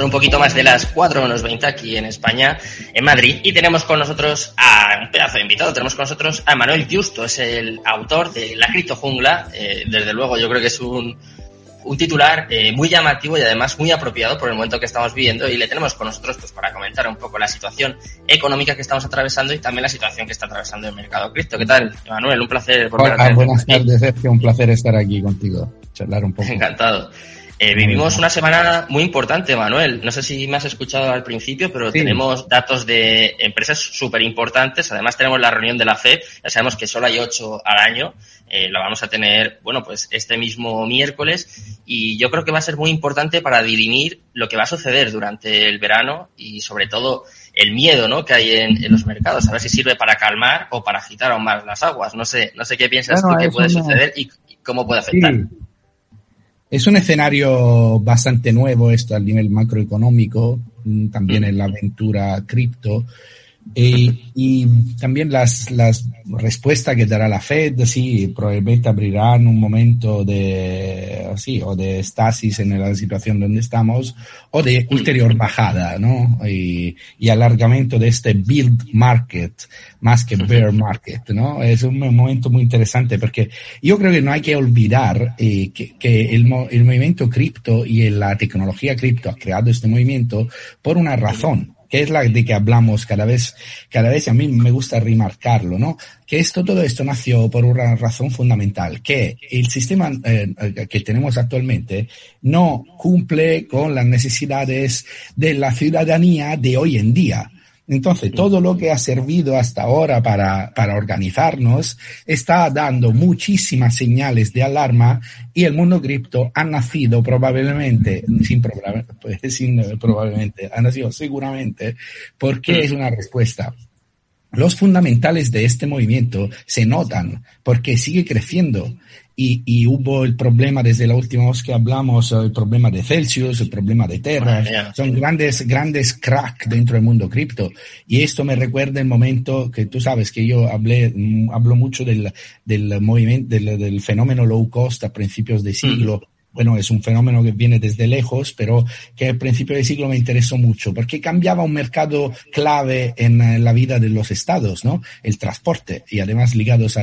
son un poquito más de las 4 menos 20 aquí en España, en Madrid, y tenemos con nosotros a un pedazo de invitado. Tenemos con nosotros a Manuel Justo, es el autor de La Cripto Jungla. Eh, desde luego, yo creo que es un, un titular eh, muy llamativo y además muy apropiado por el momento que estamos viviendo y le tenemos con nosotros pues para comentar un poco la situación económica que estamos atravesando y también la situación que está atravesando el mercado cripto. ¿Qué tal, Manuel? Un placer volver a Buenas tardes, Sergio. Un placer estar aquí contigo, charlar un poco. Encantado. Eh, vivimos una semana muy importante, Manuel. No sé si me has escuchado al principio, pero tenemos datos de empresas súper importantes. Además, tenemos la reunión de la FED. Ya sabemos que solo hay ocho al año. Eh, la vamos a tener, bueno, pues este mismo miércoles. Y yo creo que va a ser muy importante para dirimir lo que va a suceder durante el verano y, sobre todo, el miedo ¿no? que hay en, los mercados. A ver si sirve para calmar o para agitar aún más las aguas. No sé, no sé qué piensas tú que puede suceder y cómo puede afectar. Es un escenario bastante nuevo esto al nivel macroeconómico, mm, también en la aventura cripto. Eh, y también las, las respuestas que dará la Fed, sí, probablemente abrirán un momento de, sí, o de estasis en la situación donde estamos, o de ulterior bajada, ¿no? Y, y alargamiento de este build market, más que bear market, ¿no? Es un momento muy interesante porque yo creo que no hay que olvidar eh, que, que el, el movimiento cripto y la tecnología cripto ha creado este movimiento por una razón que es la de que hablamos cada vez, cada vez a mí me gusta remarcarlo, ¿no? Que esto, todo esto nació por una razón fundamental, que el sistema eh, que tenemos actualmente no cumple con las necesidades de la ciudadanía de hoy en día. Entonces, todo lo que ha servido hasta ahora para, para organizarnos está dando muchísimas señales de alarma y el mundo cripto ha nacido probablemente, sin, pues, sin probablemente, ha nacido seguramente porque es una respuesta los fundamentales de este movimiento se notan porque sigue creciendo. Y, y, hubo el problema desde la última vez que hablamos, el problema de Celsius, el problema de Terra, son grandes, grandes crack dentro del mundo cripto. Y esto me recuerda el momento que tú sabes que yo hablé, mm, hablo mucho del, del movimiento, del, del fenómeno low cost a principios de siglo bueno, es un fenómeno que viene desde lejos, pero que al principio del siglo me interesó mucho, porque cambiaba un mercado clave en la vida de los estados, ¿no? El transporte, y además ligados a,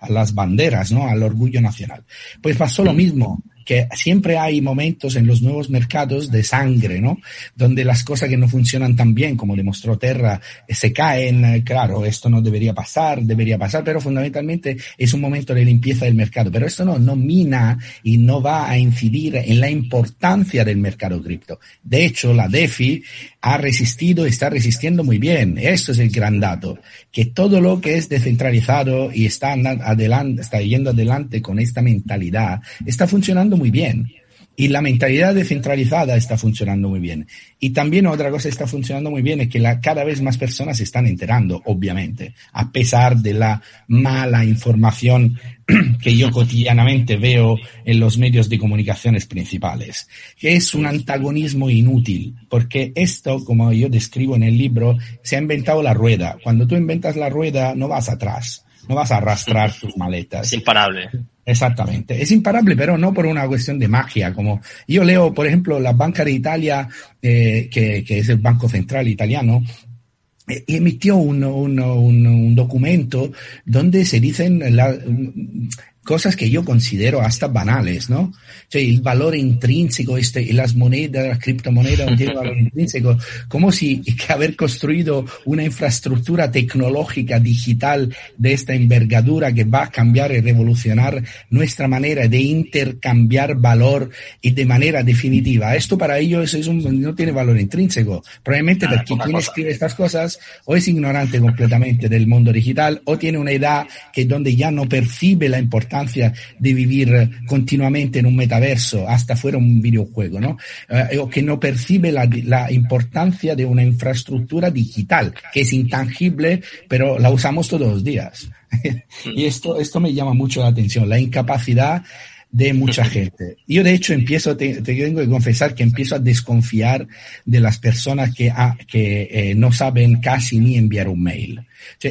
a las banderas, ¿no? Al orgullo nacional. Pues pasó lo mismo que siempre hay momentos en los nuevos mercados de sangre, ¿no? Donde las cosas que no funcionan tan bien, como demostró Terra, eh, se caen, eh, claro, esto no debería pasar, debería pasar, pero fundamentalmente es un momento de limpieza del mercado. Pero esto no, no mina y no va a incidir en la importancia del mercado cripto. De hecho, la DeFi ha resistido, está resistiendo muy bien. Esto es el gran dato, que todo lo que es descentralizado y está adelante, está yendo adelante con esta mentalidad, está funcionando muy bien. Y la mentalidad descentralizada está funcionando muy bien. Y también otra cosa que está funcionando muy bien es que la, cada vez más personas se están enterando, obviamente, a pesar de la mala información que yo cotidianamente veo en los medios de comunicaciones principales, que es un antagonismo inútil, porque esto, como yo describo en el libro, se ha inventado la rueda. Cuando tú inventas la rueda, no vas atrás, no vas a arrastrar tus maletas. Es imparable. Exactamente. Es imparable, pero no por una cuestión de magia. Como yo leo, por ejemplo, la Banca de Italia, eh, que, que, es el Banco Central italiano, eh, emitió un, un, un, un, documento donde se dicen la, cosas que yo considero hasta banales, ¿no? Cioè, el valor intrínseco, este, las monedas, las criptomonedas no tienen valor intrínseco, como si que haber construido una infraestructura tecnológica digital de esta envergadura que va a cambiar y revolucionar nuestra manera de intercambiar valor y de manera definitiva. Esto para ellos es un, no tiene valor intrínseco. Probablemente ah, porque quien escribe estas cosas o es ignorante completamente del mundo digital o tiene una edad que donde ya no percibe la importancia de vivir continuamente en un metaverso, hasta fuera un videojuego, ¿no? Eh, o que no percibe la, la importancia de una infraestructura digital, que es intangible, pero la usamos todos los días. y esto, esto me llama mucho la atención, la incapacidad de mucha gente. Yo de hecho empiezo, te, tengo que confesar que empiezo a desconfiar de las personas que, ah, que eh, no saben casi ni enviar un mail.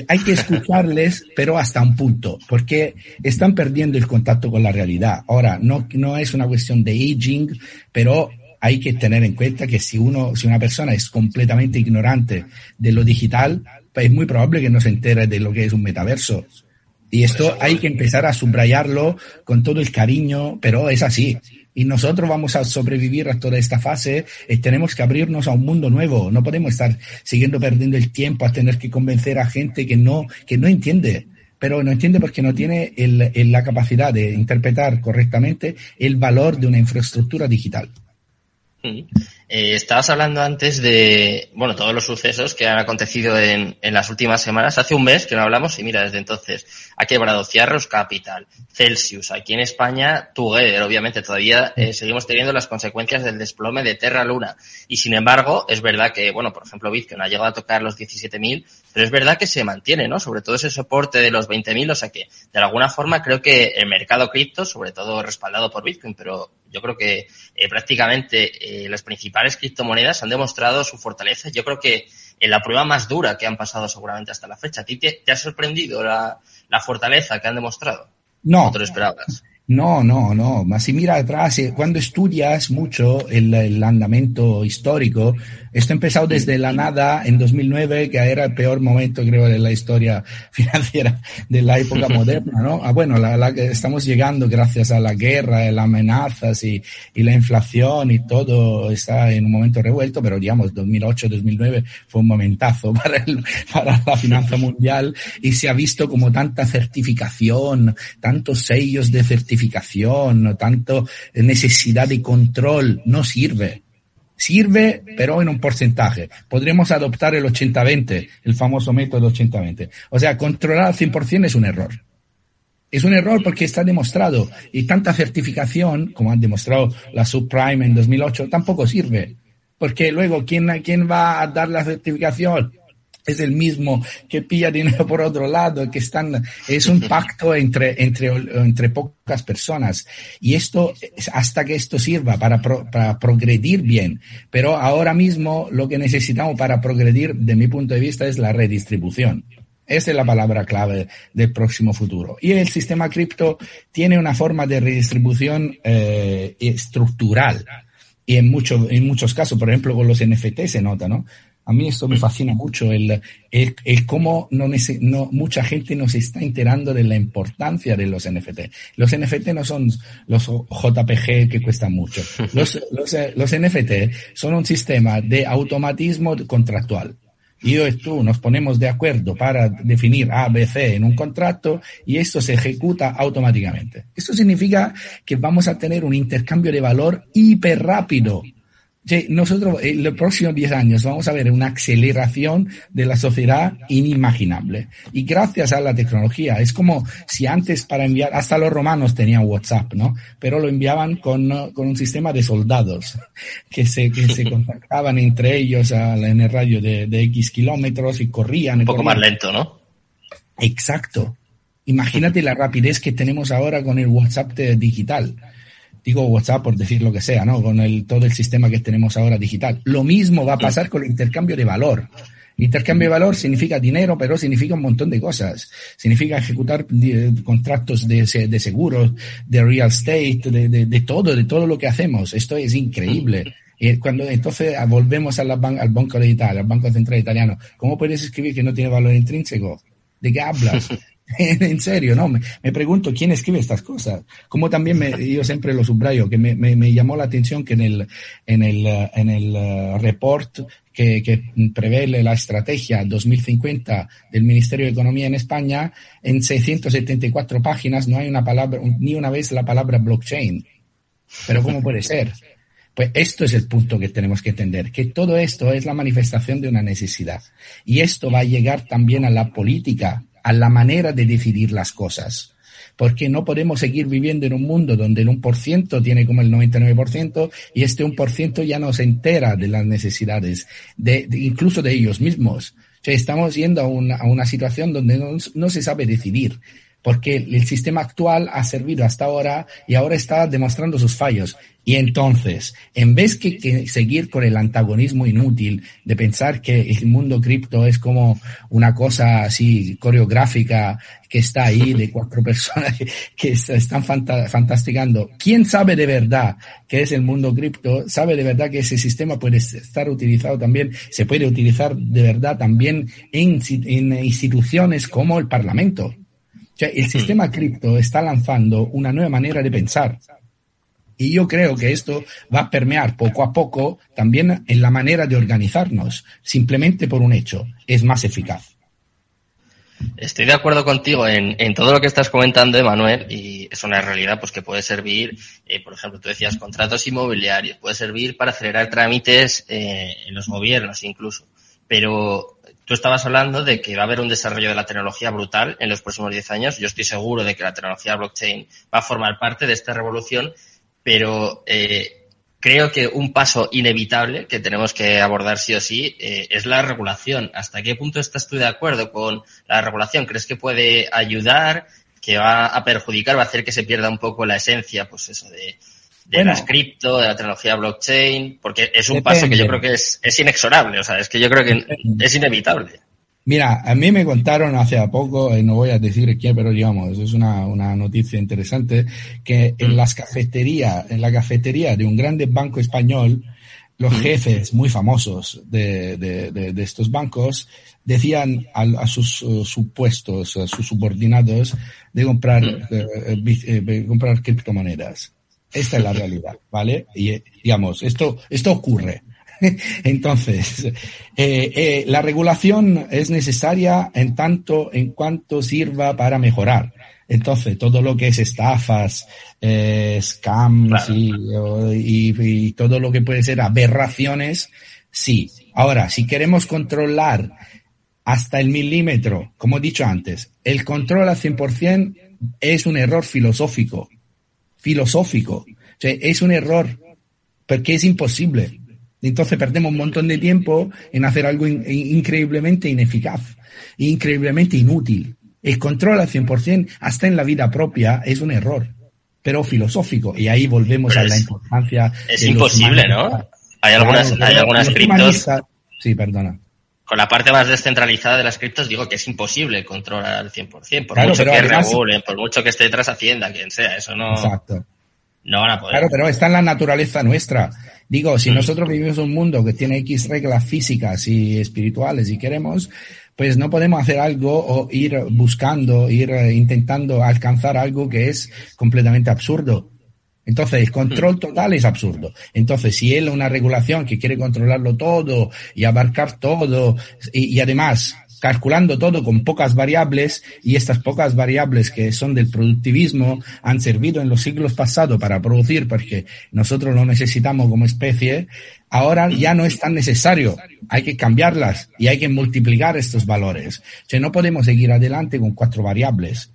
hay que escucharles, pero hasta un punto, porque están perdiendo el contacto con la realidad. Ahora, no, no es una cuestión de aging, pero hay que tener en cuenta que si uno, si una persona es completamente ignorante de lo digital, pues es muy probable que no se entere de lo que es un metaverso. Y esto hay que empezar a subrayarlo con todo el cariño, pero es así. Y nosotros vamos a sobrevivir a toda esta fase y tenemos que abrirnos a un mundo nuevo. No podemos estar siguiendo perdiendo el tiempo a tener que convencer a gente que no, que no entiende pero no entiende porque no tiene el, la capacidad de interpretar correctamente el valor de una infraestructura digital. Eh, estabas hablando antes de, bueno, todos los sucesos que han acontecido en, en, las últimas semanas. Hace un mes que no hablamos y mira, desde entonces ha quebrado Ciarros Capital, Celsius, aquí en España, Together, obviamente todavía eh, seguimos teniendo las consecuencias del desplome de Terra Luna. Y sin embargo, es verdad que, bueno, por ejemplo, Bitcoin ha llegado a tocar los 17.000, pero es verdad que se mantiene, ¿no? Sobre todo ese soporte de los 20.000, o sea que, de alguna forma, creo que el mercado cripto, sobre todo respaldado por Bitcoin, pero yo creo que eh, prácticamente eh, las principales criptomonedas han demostrado su fortaleza. Yo creo que en la prueba más dura que han pasado seguramente hasta la fecha. ¿A ti te, ha sorprendido la, la, fortaleza que han demostrado? No. te lo esperabas? No, no, no. Mas si mira atrás, eh, cuando estudias mucho el, el andamiento histórico, esto empezado desde la nada en 2009, que era el peor momento, creo, de la historia financiera de la época moderna, ¿no? Ah, bueno, la, la, estamos llegando gracias a la guerra, las amenazas y, y, la inflación y todo está en un momento revuelto, pero digamos, 2008-2009 fue un momentazo para, el, para la finanza mundial y se ha visto como tanta certificación, tantos sellos de certificación, tanto necesidad de control, no sirve Sirve, pero en un porcentaje. Podríamos adoptar el 80-20, el famoso método 80-20. O sea, controlar al 100% es un error. Es un error porque está demostrado. Y tanta certificación, como han demostrado la subprime en 2008, tampoco sirve. Porque luego, ¿quién, quién va a dar la certificación? Es el mismo que pilla dinero por otro lado, que están, es un pacto entre, entre, entre pocas personas. Y esto, hasta que esto sirva para, para progredir bien. Pero ahora mismo lo que necesitamos para progredir, de mi punto de vista, es la redistribución. Esa es la palabra clave del próximo futuro. Y el sistema cripto tiene una forma de redistribución eh, estructural. Y en, muchos en muchos casos, por ejemplo, con los NFT se nota, ¿no? A mí esto me fascina mucho, el, el, el cómo no, no, mucha gente no se está enterando de la importancia de los NFT. Los NFT no son los JPG que cuestan mucho. Los, los, los NFT son un sistema de automatismo contractual. Yo y tú nos ponemos de acuerdo para definir A, B, C en un contrato y esto se ejecuta automáticamente. Esto significa que vamos a tener un intercambio de valor hiper rápido nosotros en los próximos 10 años vamos a ver una aceleración de la sociedad inimaginable. Y gracias a la tecnología, es como si antes para enviar, hasta los romanos tenían WhatsApp, ¿no? Pero lo enviaban con, con un sistema de soldados que se, que se contactaban entre ellos en el radio de, de X kilómetros y corrían. Un poco más lento, ¿no? Exacto. Imagínate la rapidez que tenemos ahora con el WhatsApp digital digo WhatsApp por decir lo que sea, ¿no? Con el, todo el sistema que tenemos ahora digital. Lo mismo va a pasar con el intercambio de valor. intercambio de valor significa dinero, pero significa un montón de cosas. Significa ejecutar contratos de, de seguros, de real estate, de, de, de, todo, de todo lo que hacemos. Esto es increíble. Cuando entonces volvemos a la al Banco de Italia, al Banco Central Italiano, ¿cómo puedes escribir que no tiene valor intrínseco? ¿De qué hablas? en serio, ¿no? Me, pregunto quién escribe estas cosas. Como también me, yo siempre lo subrayo, que me, me, llamó la atención que en el, en el, en el uh, report que, que prevé la estrategia 2050 del Ministerio de Economía en España, en 674 páginas no hay una palabra, ni una vez la palabra blockchain. Pero ¿cómo puede ser? Pues esto es el punto que tenemos que entender, que todo esto es la manifestación de una necesidad. Y esto va a llegar también a la política a la manera de decidir las cosas. Porque no podemos seguir viviendo en un mundo donde el 1% tiene como el 99% y este 1% ya no se entera de las necesidades, de, incluso de ellos mismos. O sea, estamos yendo a una, a una situación donde no, no se sabe decidir porque el sistema actual ha servido hasta ahora y ahora está demostrando sus fallos. Y entonces, en vez que, que, seguir con el antagonismo inútil de pensar que el mundo cripto es como una cosa así coreográfica que está ahí de cuatro personas que están fantasticando, ¿quién sabe de verdad qué es el mundo cripto? Sabe de verdad que ese sistema puede estar utilizado también, se puede utilizar de verdad también en, en instituciones como el Parlamento. O sea, el hmm. sistema cripto está lanzando una nueva manera de pensar y yo creo que esto va a permear poco a poco también en la manera de organizarnos, simplemente por un hecho, es más eficaz. Estoy de acuerdo contigo en, en, todo lo que estás comentando, Emanuel, y es una realidad pues que puede servir, eh, por ejemplo, tú decías contratos inmobiliarios, puede servir para acelerar trámites eh, en los gobiernos incluso. Pero tú estabas hablando de que va a haber un desarrollo de la tecnología brutal en los próximos 10 años. Yo estoy seguro de que la tecnología blockchain va a formar parte de esta revolución pero eh, creo que un paso inevitable que tenemos que abordar sí o sí eh, es la regulación. ¿Hasta qué punto estás tú de acuerdo con la regulación? ¿Crees que puede ayudar, que va a perjudicar, va a hacer que se pierda un poco la esencia, pues eso, de, de las cripto, de la tecnología blockchain? Porque es un paso que yo creo que es, es inexorable, o sea, es que yo creo que es inevitable. Mira, a mí me contaron hace poco, y no voy a decir quién, pero digamos, es una, una noticia interesante, que en las cafeterías, en la cafetería de un grande banco español, los jefes muy famosos de, de, de, estos bancos decían a, a sus uh, supuestos, a sus subordinados, de comprar, uh, comprar criptomonedas. Esta es la realidad, ¿vale? Y digamos, esto, esto ocurre. Entonces, eh, eh, la regulación es necesaria en tanto en cuanto sirva para mejorar. Entonces, todo lo que es estafas, eh, scams y, y, todo lo que puede ser aberraciones, sí. Ahora, si queremos controlar hasta el milímetro, como he dicho antes, el control al 100% es un error filosófico. Filosófico. O sea, es un error porque es imposible. Entonces perdemos un montón de tiempo en hacer algo increíblemente ineficaz, increíblemente inútil. El control al 100% hasta en la vida propia es un error, pero filosófico. Y ahí volvemos a la importancia. Es imposible, ¿no? Hay algunas, hay algunas criptos. Sí, perdona. Con la parte más descentralizada de las criptos digo que es imposible controlar al 100%, por mucho que regulen, por mucho que esté detrás Hacienda, quien sea, eso no. Exacto. No van a poder. Claro, pero está en la naturaleza nuestra. Digo, si mm. nosotros vivimos un mundo que tiene X reglas físicas y espirituales y queremos, pues no podemos hacer algo o ir buscando, ir eh, intentando alcanzar algo que es completamente absurdo. Entonces, el control mm. total es absurdo. Entonces, si él una regulación que quiere controlarlo todo y abarcar todo y, y además calculando todo con pocas variables y estas pocas variables que son del productivismo han servido en los siglos pasados para producir porque nosotros lo necesitamos como especie, ahora ya no es tan necesario. Hay que cambiarlas y hay que multiplicar estos valores. O sea, no podemos seguir adelante con cuatro variables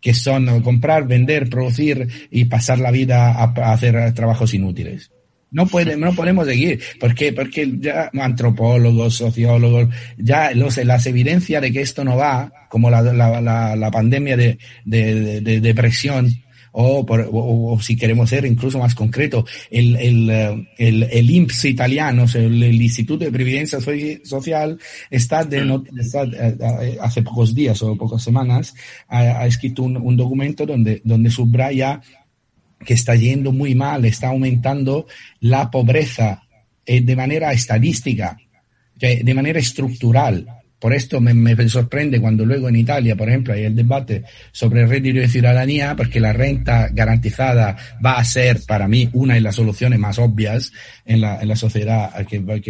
que son comprar, vender, producir y pasar la vida a hacer trabajos inútiles. No, puede, no podemos seguir. ¿Por? Porque ya antropólogos, sociólogos, ya los, las evidencias de que esto no va, como la, la, la, la pandemia de, de, de, depresión, o, por, o, si queremos ser incluso más concreto, el, el, el, el INPS italiano, el, el, Instituto de Previdencia Social, está, de, está eh, eh, hace pocos días o pocas semanas, ha, ha escrito un, un documento donde, donde subraya que está yendo muy mal, está aumentando la pobreza eh, de manera estadística, de manera estructural. Por esto me, sorprende cuando luego en Italia, por ejemplo, hay el debate sobre el reddito de ciudadanía, porque la renta garantizada va a ser para mí una de las soluciones más obvias en la, sociedad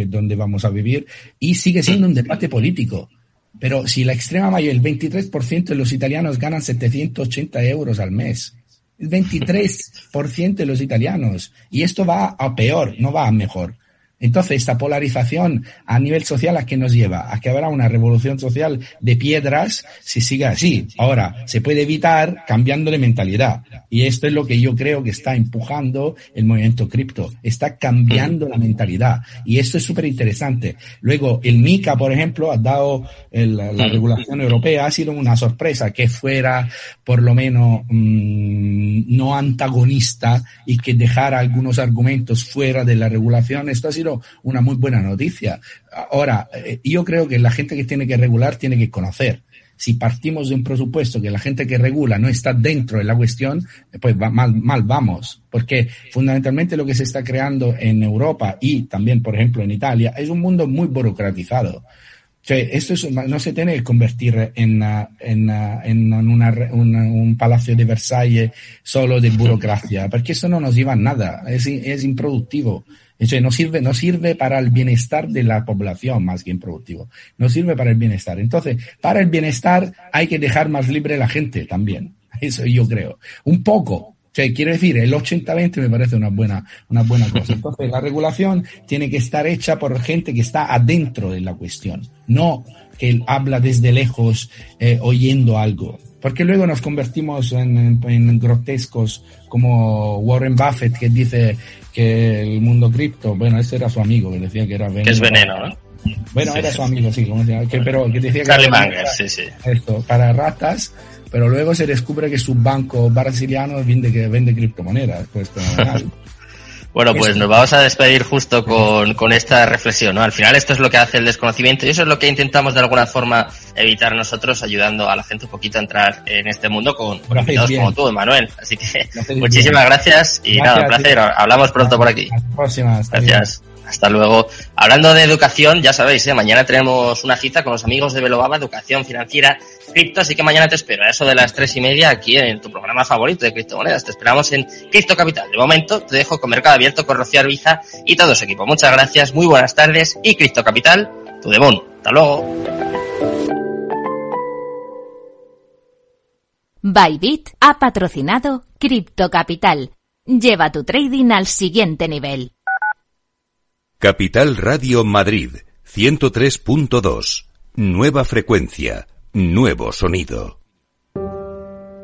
donde vamos a vivir, y sigue siendo un debate político. Pero si la extrema mayoría, el 23% de los italianos ganan 780 euros al mes, el 23% de los italianos. Y esto va a peor, no va a mejor. Entonces, esta polarización a nivel social a qué nos lleva? A que habrá una revolución social de piedras si sigue así. Ahora, se puede evitar cambiando de mentalidad. Y esto es lo que yo creo que está empujando el movimiento cripto. Está cambiando la mentalidad. Y esto es súper interesante. Luego, el MICA, por ejemplo, ha dado la regulación europea, ha sido una sorpresa que fuera por lo menos mm, no antagonista y que dejara algunos argumentos fuera de la regulación. Esto ha sido una muy buena noticia. Ahora, eh, yo creo que la gente que tiene que regular tiene que conocer. Si partimos de un presupuesto que la gente que regula no está dentro de la cuestión, pues mal, mal vamos. Porque fundamentalmente lo que se está creando en Europa y también, por ejemplo, en Italia, es un mundo muy burocratizado. esto no se tiene que convertir en, en, en un palacio de Versalles solo de burocracia, porque eso no nos lleva a nada, es, es improductivo. Eso no sirve, no sirve para el bienestar de la población más que improductivo. No sirve para el bienestar. Entonces, para el bienestar hay que dejar más libre la gente también. Eso yo creo. Un poco. O sea, quiero decir, el 80-20 me parece una buena, una buena cosa. Entonces, la regulación tiene que estar hecha por gente que está adentro de la cuestión, no que habla desde lejos eh, oyendo algo porque luego nos convertimos en, en, grotescos como Warren Buffett que dice que el mundo cripto, bueno, ese era su amigo, que decía que era veneno. Que es veneno, ¿no? Bueno, era su amigo, sí, como decía, que, pero que decía que era sí, sí. Esto, para ratas, pero luego se descubre que su banco brasiliano vende, que vende criptomonedas, pues Bueno, pues nos vamos a despedir justo con, con, esta reflexión, ¿no? Al final esto es lo que hace el desconocimiento y eso es lo que intentamos de alguna forma evitar nosotros ayudando a la gente un poquito a entrar en este mundo con, con invitados como tú, Emanuel. Así que muchísimas gracias y nada, un placer. Hablamos pronto por aquí. Gracias. Hasta luego. Hablando de educación, ya sabéis, ¿eh? mañana tenemos una cita con los amigos de Belobaba, Educación Financiera Cripto, así que mañana te espero a eso de las tres y media aquí en tu programa favorito de criptomonedas. Te esperamos en Cripto Capital. De momento te dejo con Mercado Abierto con Rocío Arbiza y todo su equipo. Muchas gracias, muy buenas tardes y Cripto Capital, tu demon. Hasta luego. Bybit ha patrocinado Cripto Capital. Lleva tu trading al siguiente nivel. Capital Radio Madrid 103.2. Nueva frecuencia, nuevo sonido.